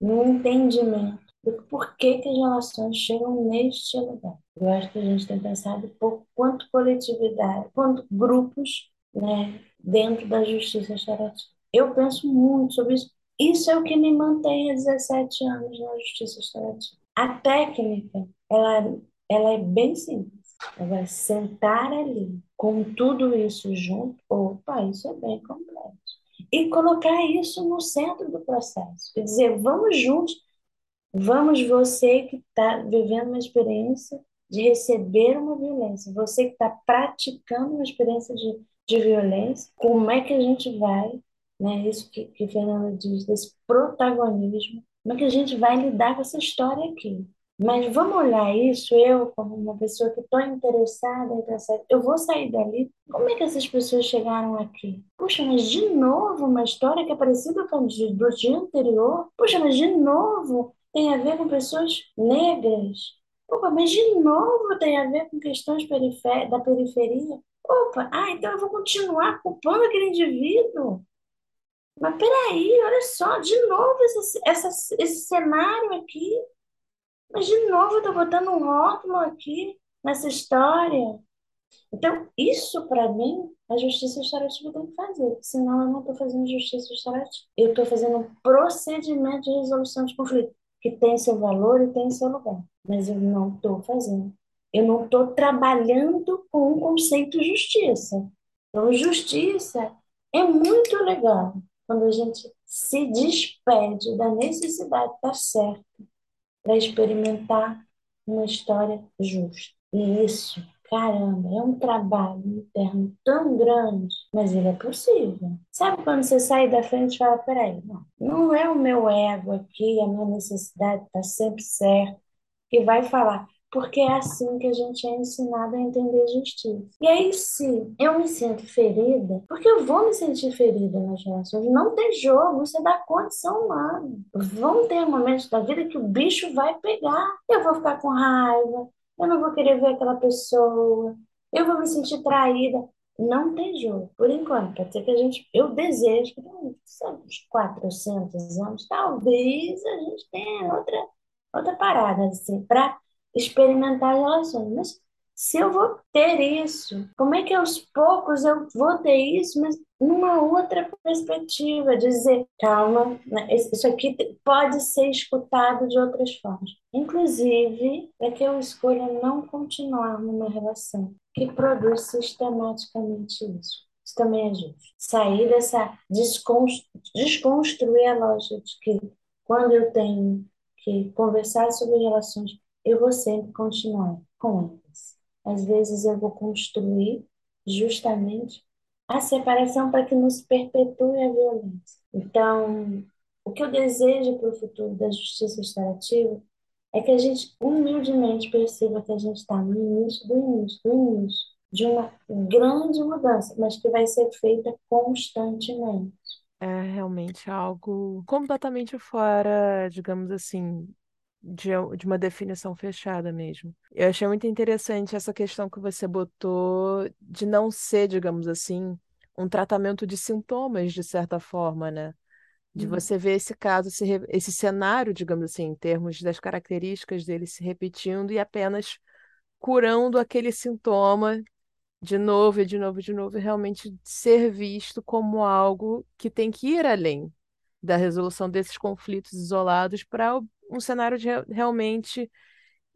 B: no entendimento do porquê que as relações chegam neste lugar. Eu acho que a gente tem pensado pouco quanto coletividade, quanto grupos né, dentro da justiça restaurativa. Eu penso muito sobre isso. Isso é o que me mantém há 17 anos na justiça restaurativa. A técnica, ela, ela é bem simples. Agora, sentar ali com tudo isso junto, opa, isso é bem complexo. E colocar isso no centro do processo. E dizer, vamos juntos, vamos você que está vivendo uma experiência de receber uma violência, você que está praticando uma experiência de, de violência, como é que a gente vai, né, isso que, que Fernanda diz, desse protagonismo, como é que a gente vai lidar com essa história aqui? Mas vamos olhar isso, eu, como uma pessoa que estou interessada em pensar, eu vou sair dali. Como é que essas pessoas chegaram aqui? Puxa, mas de novo uma história que é parecida com a do dia anterior? Puxa, mas de novo tem a ver com pessoas negras? Opa, mas de novo tem a ver com questões da periferia? Opa, ah, então eu vou continuar culpando aquele indivíduo? Mas peraí, olha só, de novo esse, essa, esse cenário aqui. Mas de novo eu estou botando um rótulo aqui nessa história. Então, isso para mim, a justiça restaurativa tem que fazer. Senão eu não estou fazendo justiça restaurativa. Eu estou fazendo um procedimento de resolução de conflito, que tem seu valor e tem seu lugar. Mas eu não estou fazendo. Eu não estou trabalhando com o conceito justiça. Então, justiça é muito legal quando a gente se despede da necessidade de estar certo para experimentar uma história justa. E isso, caramba, é um trabalho interno tão grande, mas ele é possível. Sabe quando você sai da frente e fala: peraí, não, não é o meu ego aqui, a minha necessidade está sempre certa, que vai falar porque é assim que a gente é ensinado a entender justiça. E aí, se eu me sinto ferida, porque eu vou me sentir ferida nas relações, não tem jogo, isso é da condição humana. Vão ter momentos da vida que o bicho vai pegar, eu vou ficar com raiva, eu não vou querer ver aquela pessoa, eu vou me sentir traída. Não tem jogo, por enquanto. Pode ser que a gente, eu desejo que, sabe, uns 400 anos, talvez a gente tenha outra, outra parada, assim, para experimentar relações. Mas se eu vou ter isso, como é que aos poucos eu vou ter isso, mas numa outra perspectiva, dizer, calma, né, isso aqui pode ser escutado de outras formas. Inclusive, é que eu escolha não continuar numa relação que produz sistematicamente isso. Isso também é justo. Sair dessa, desconstruir a lógica de que quando eu tenho que conversar sobre relações eu vou sempre continuar com elas. Às vezes eu vou construir justamente a separação para que nos perpetue a violência. Então, o que eu desejo para o futuro da justiça restaurativa é que a gente humildemente perceba que a gente está no início do início do início de uma grande mudança, mas que vai ser feita constantemente.
A: É realmente algo completamente fora, digamos assim, de, de uma definição fechada mesmo. Eu achei muito interessante essa questão que você botou de não ser, digamos assim, um tratamento de sintomas, de certa forma, né? De hum. você ver esse caso, esse, esse cenário, digamos assim, em termos das características dele se repetindo e apenas curando aquele sintoma de novo e de novo e de novo, e realmente ser visto como algo que tem que ir além da resolução desses conflitos isolados para um cenário de realmente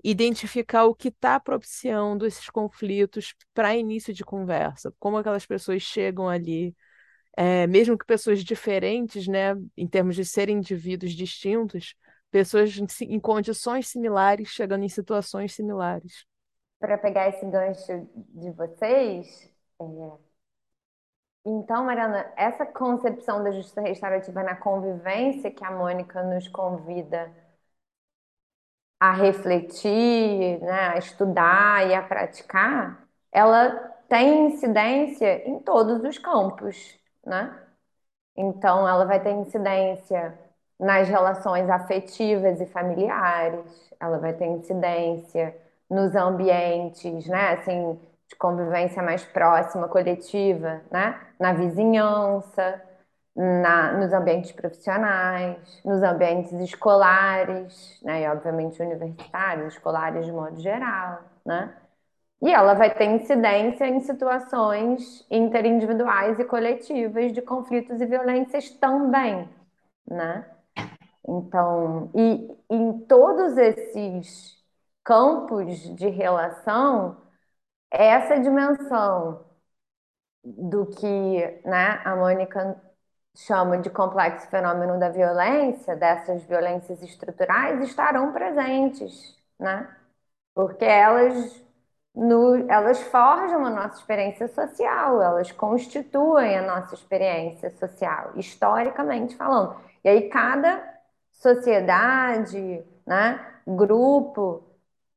A: identificar o que está propiciando esses conflitos para início de conversa, como aquelas pessoas chegam ali é, mesmo que pessoas diferentes, né, em termos de serem indivíduos distintos, pessoas em, condições similares, chegando em situações similares.
C: Para pegar esse gancho de vocês, é... então, Mariana, essa concepção da justiça restaurativa na convivência que a Mônica nos convida a refletir, né, a estudar e a praticar, ela tem incidência em todos os campos, né? Então, ela vai ter incidência nas relações afetivas e familiares, ela vai ter incidência nos ambientes, né, assim, de convivência mais próxima, coletiva, né, na vizinhança, na, nos ambientes profissionais, nos ambientes escolares, né, e obviamente universitários, escolares de modo geral, né, e ela vai ter incidência em situações interindividuais e coletivas de conflitos e violências também, né? Então, e em todos esses campos de relação, essa dimensão do que né, a Mônica chama de complexo fenômeno da violência, dessas violências estruturais, estarão presentes, né? Porque elas, no, elas forjam a nossa experiência social, elas constituem a nossa experiência social, historicamente falando. E aí cada sociedade, né, grupo,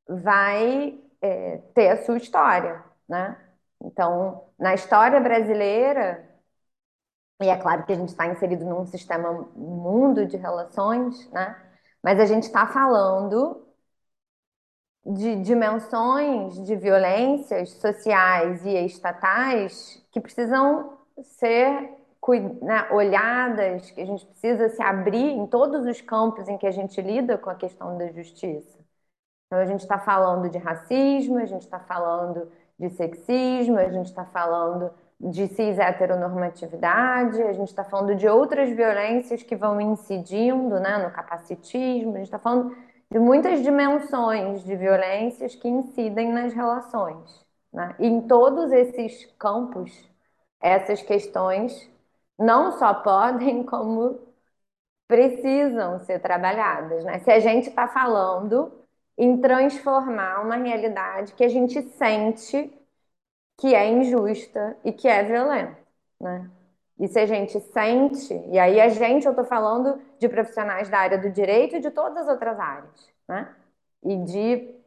C: vai é, ter a sua história, né? Então, na história brasileira, e é claro que a gente está inserido num sistema mundo de relações, né? Mas a gente está falando de dimensões de violências sociais e estatais que precisam ser né, olhadas, que a gente precisa se abrir em todos os campos em que a gente lida com a questão da justiça. Então, a gente está falando de racismo, a gente está falando de sexismo, a gente está falando de cis heteronormatividade, a gente está falando de outras violências que vão incidindo né, no capacitismo, a gente está falando de muitas dimensões de violências que incidem nas relações. Né? E em todos esses campos, essas questões não só podem, *laughs* como precisam ser trabalhadas. Né? Se a gente está falando em transformar uma realidade que a gente sente que é injusta e que é violenta. Né? E se a gente sente, e aí a gente, eu estou falando de profissionais da área do direito e de todas as outras áreas, né? E de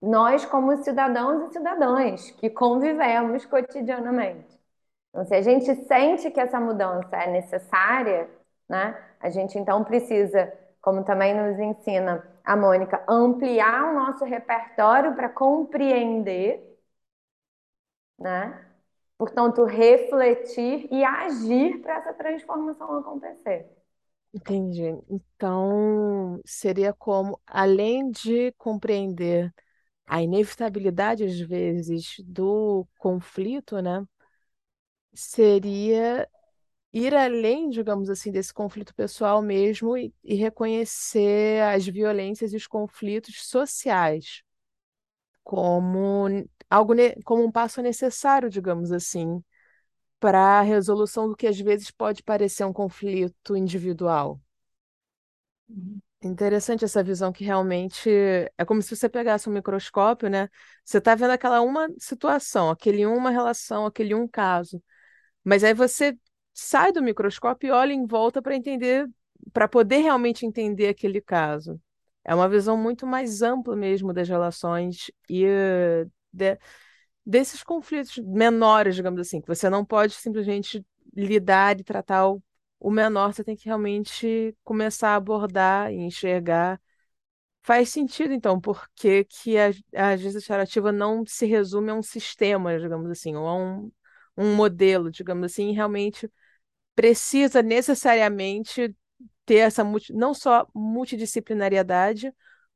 C: nós como cidadãos e cidadãs que convivemos cotidianamente. Então, se a gente sente que essa mudança é necessária, né, a gente então precisa, como também nos ensina a Mônica, ampliar o nosso repertório para compreender, né? Portanto, refletir e agir para essa transformação acontecer.
A: Entendi. Então, seria como, além de compreender a inevitabilidade, às vezes, do conflito, né? seria ir além, digamos assim, desse conflito pessoal mesmo e, e reconhecer as violências e os conflitos sociais como algo como um passo necessário, digamos assim, para a resolução do que às vezes pode parecer um conflito individual. Uhum. Interessante essa visão que realmente é como se você pegasse um microscópio, né? Você está vendo aquela uma situação, aquele uma relação, aquele um caso. Mas aí você sai do microscópio e olha em volta para entender, para poder realmente entender aquele caso. É uma visão muito mais ampla mesmo das relações e de, desses conflitos menores, digamos assim, que você não pode simplesmente lidar e tratar o, o menor, você tem que realmente começar a abordar e enxergar. Faz sentido, então, porque que a, a justiça restaurativa não se resume a um sistema, digamos assim, ou a um, um modelo, digamos assim, realmente precisa necessariamente ter essa não só multidisciplinariedade,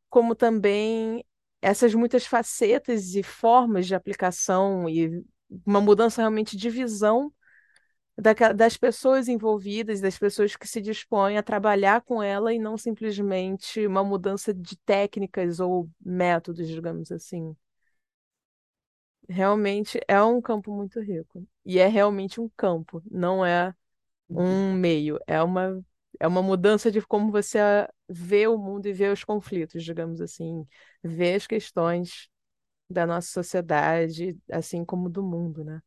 A: como também essas muitas facetas e formas de aplicação e uma mudança realmente de visão das pessoas envolvidas, das pessoas que se dispõem a trabalhar com ela e não simplesmente uma mudança de técnicas ou métodos, digamos assim. Realmente é um campo muito rico. E é realmente um campo, não é um meio, é uma, é uma mudança de como você vê o mundo e vê os conflitos, digamos assim, vê as questões da nossa sociedade, assim como do mundo, né?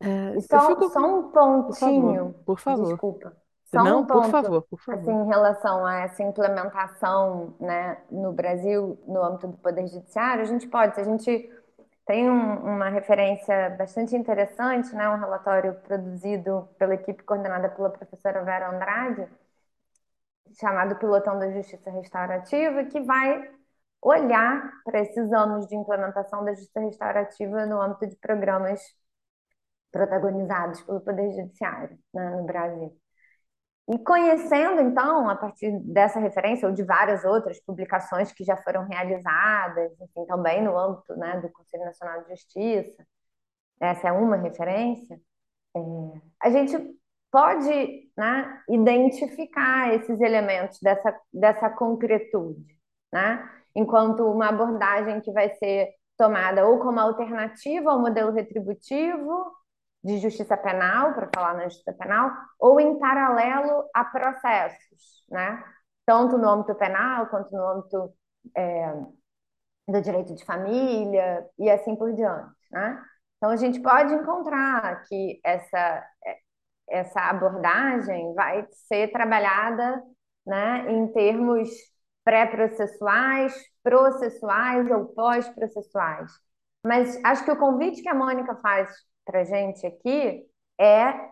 A: É,
C: E só,
A: fico,
C: só um
A: por favor,
C: pontinho,
A: por favor.
C: desculpa, só
A: Não,
C: um
A: por
C: ponto,
A: favor, por
C: assim,
A: favor.
C: em relação a essa implementação, né, no Brasil, no âmbito do Poder Judiciário, a gente pode, se a gente tem um- uma referência bastante interessante, né, um relatório produzido pela equipe coordenada pela professora Vera Andrade, chamado Pilotão da Justiça Restaurativa, que vai olhar para esses anos de implementação da justiça restaurativa no âmbito de programas protagonizados pelo Poder Judiciário, né, no Brasil. E conhecendo, então, a partir dessa referência, ou de várias outras publicações que já foram realizadas, enfim, também no âmbito, né, do Conselho Nacional de Justiça, essa é uma referência, é, a gente pode, né, identificar esses elementos dessa, dessa concretude, né, enquanto uma abordagem que vai ser tomada ou como alternativa ao modelo retributivo de justiça penal, para falar na justiça penal, ou em paralelo a processos, né, tanto no âmbito penal quanto no âmbito é, do direito de família e assim por diante, né? Então a gente pode encontrar que essa essa abordagem vai ser trabalhada, né, em termos pré-processuais, processuais ou pós-processuais. Mas acho que o convite que a Mônica faz para gente aqui é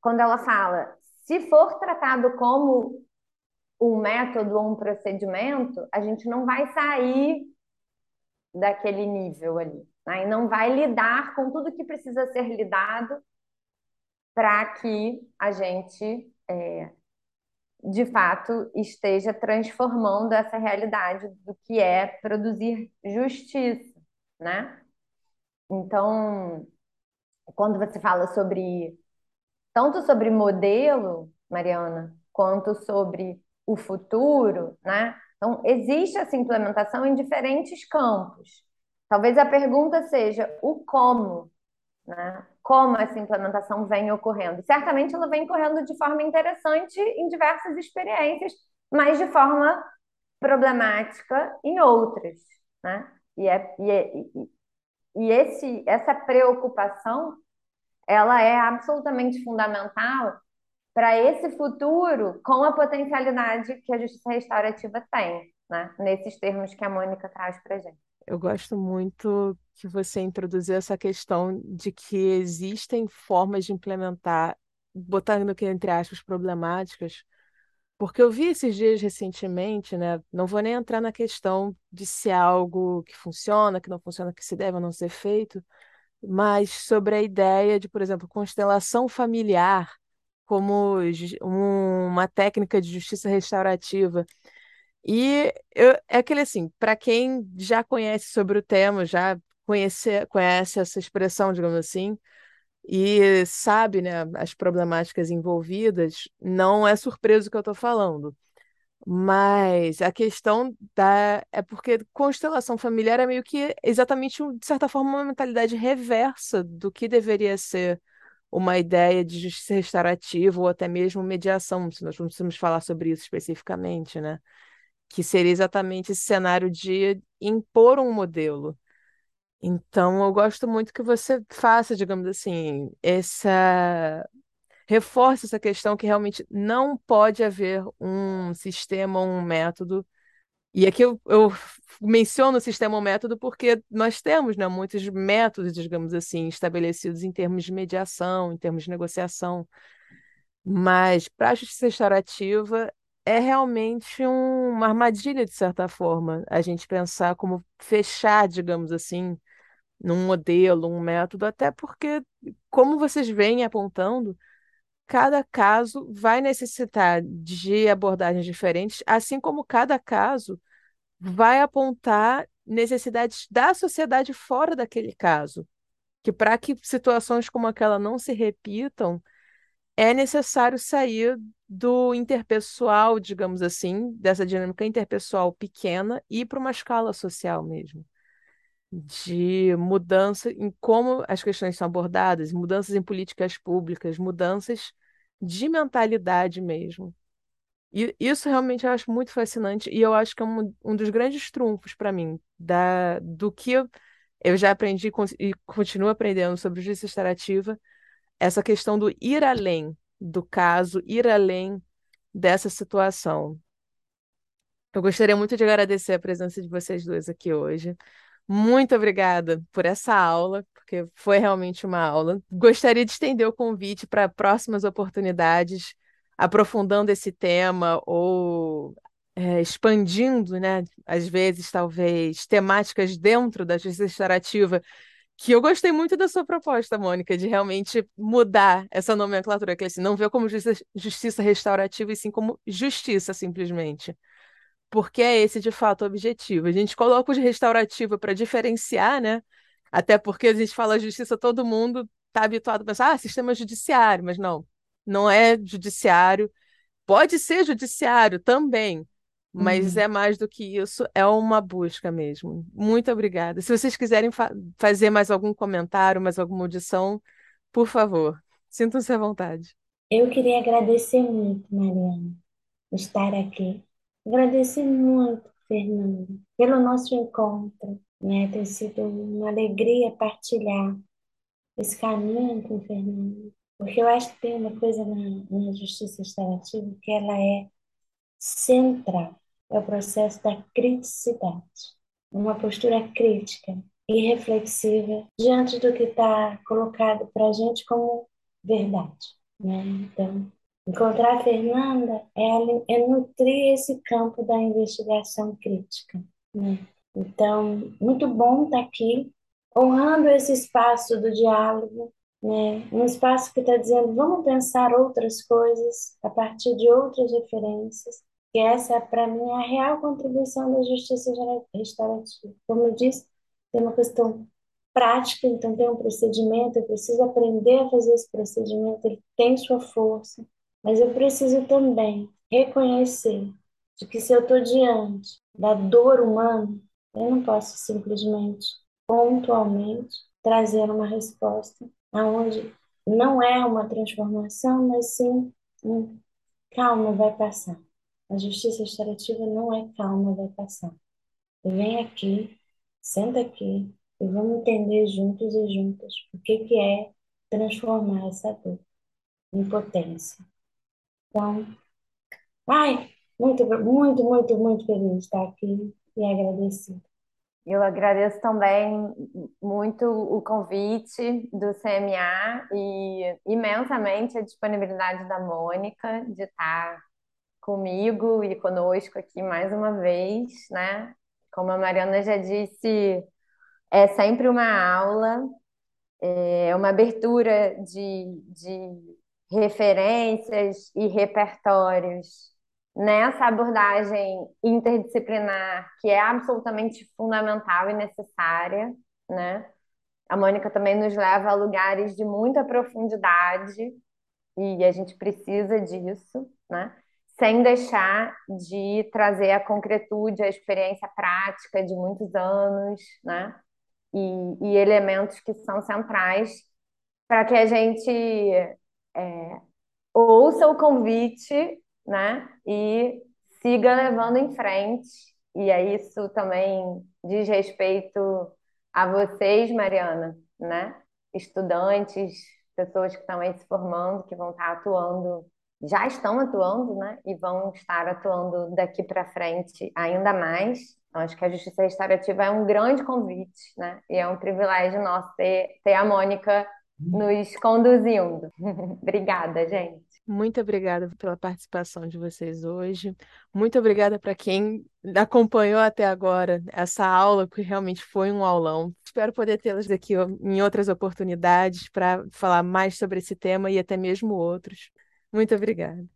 C: quando ela fala, se for tratado como um método ou um procedimento, a gente não vai sair daquele nível ali, né? E não vai lidar com tudo que precisa ser lidado para que a gente, é, de fato, esteja transformando essa realidade do que é produzir justiça, né? Então, quando você fala sobre, tanto sobre modelo, Mariana, quanto sobre o futuro, né? Então, existe essa implementação em diferentes campos. Talvez a pergunta seja o como, né? Como essa implementação vem ocorrendo. Certamente ela vem ocorrendo de forma interessante em diversas experiências, mas de forma problemática em outras, né? E, é, e, é, e esse, essa preocupação, ela é absolutamente fundamental para esse futuro com a potencialidade que a justiça restaurativa tem, né? Nesses termos que a Mônica traz para gente.
A: Eu gosto muito que você introduziu essa questão de que existem formas de implementar, botando aqui entre aspas, problemáticas, porque eu vi esses dias recentemente, né? Não vou nem entrar na questão de se é algo que funciona, que não funciona, que se deve ou não ser feito, mas sobre a ideia de, por exemplo, constelação familiar como um- uma técnica de justiça restaurativa. E eu, é aquele assim, para quem já conhece sobre o tema, já conhece, conhece essa expressão, digamos assim, e sabe, né, as problemáticas envolvidas, não é surpreso o que eu estou falando. Mas a questão da... é porque constelação familiar é meio que exatamente, de certa forma, uma mentalidade reversa do que deveria ser uma ideia de justiça restaurativa ou até mesmo mediação, se nós precisamos falar sobre isso especificamente, né? Que seria exatamente esse cenário de impor um modelo. Então, eu gosto muito que você faça, digamos assim, essa reforce essa questão que realmente não pode haver um sistema um método. E aqui eu, eu menciono o sistema ou método porque nós temos, né, muitos métodos, digamos assim, estabelecidos em termos de mediação, em termos de negociação. Mas para a justiça restaurativa é realmente um- uma armadilha, de certa forma, a gente pensar como fechar, digamos assim, num modelo, um método, até porque, como vocês vêm apontando, cada caso vai necessitar de abordagens diferentes, assim como cada caso vai apontar necessidades da sociedade fora daquele caso. Que para que situações como aquela não se repitam, é necessário sair do interpessoal, digamos assim, dessa dinâmica interpessoal pequena e para uma escala social mesmo de mudança em como as questões são abordadas, mudanças em políticas públicas, mudanças de mentalidade mesmo. E isso realmente eu acho muito fascinante e eu acho que é um, um dos grandes trunfos para mim da, do que eu, eu já aprendi e continuo aprendendo sobre justiça restaurativa, essa questão do ir além do caso, ir além dessa situação. Eu gostaria muito de agradecer a presença de vocês dois aqui hoje. Muito obrigada por essa aula, porque foi realmente uma aula. Gostaria de estender o convite para próximas oportunidades, aprofundando esse tema ou é, expandindo, né, às vezes, talvez, temáticas dentro da justiça restaurativa, que eu gostei muito da sua proposta, Mônica, de realmente mudar essa nomenclatura, que assim, não ver como justiça, justiça restaurativa, e sim como justiça, simplesmente porque é esse de fato o objetivo. A gente coloca o de restaurativa para diferenciar, né? Até porque a gente fala justiça, todo mundo está habituado a pensar, ah, sistema judiciário, mas não, não é judiciário. Pode ser judiciário também, mas uhum. é mais do que isso, é uma busca mesmo. Muito obrigada. Se vocês quiserem fa fazer mais algum comentário, mais alguma audição, por favor, sintam-se à vontade.
B: Eu queria agradecer muito, Mariana, estar aqui Agradecer muito, Fernanda, pelo nosso encontro, né? Tem sido uma alegria partilhar esse caminho com Fernanda, porque eu acho que tem uma coisa na, na justiça restaurativa que ela é central, é o processo da criticidade, uma postura crítica e reflexiva diante do que está colocado para a gente como verdade, né? Então, Encontrar a Fernanda é, é nutrir esse campo da investigação crítica. Né? Então, muito bom estar aqui, honrando esse espaço do diálogo, né? um espaço que está dizendo vamos pensar outras coisas a partir de outras referências, que essa, para mim, é a real contribuição da justiça restaurativa. Como eu disse, tem uma questão prática, então tem um procedimento, eu preciso aprender a fazer esse procedimento, ele tem sua força. Mas eu preciso também reconhecer de que se eu estou diante da dor humana, eu não posso simplesmente, pontualmente, trazer uma resposta aonde não é uma transformação, mas sim um calma vai passar. A justiça restaurativa não é calma vai passar. Vem aqui, senta aqui e vamos entender juntos e juntas o que, que é transformar essa dor em potência. Então, ai, muito, muito, muito, muito feliz de estar aqui e agradecido.
C: Eu agradeço também muito o convite do CMA e imensamente a disponibilidade da Mônica de estar comigo e conosco aqui mais uma vez, né? Como a Mariana já disse, é sempre uma aula, é uma abertura de, de referências e repertórios nessa abordagem interdisciplinar que é absolutamente fundamental e necessária, né? A Mônica também nos leva a lugares de muita profundidade e a gente precisa disso, né? Sem deixar de trazer a concretude, a experiência prática de muitos anos, né? E, e elementos que são centrais para que a gente é, ouça o convite, né? E siga levando em frente. E é isso também diz respeito a vocês, Mariana, né? Estudantes, pessoas que estão aí se formando, que vão estar atuando, já estão atuando, né? E vão estar atuando daqui para frente ainda mais. Então, acho que a Justiça Restaurativa é um grande convite, né? E é um privilégio nosso ter, ter a Mônica nos conduzindo. *laughs* Obrigada, gente.
A: Muito obrigada pela participação de vocês hoje. Muito obrigada para quem acompanhou até agora essa aula, que realmente foi um aulão. Espero poder tê-las aqui em outras oportunidades para falar mais sobre esse tema e até mesmo outros. Muito obrigada.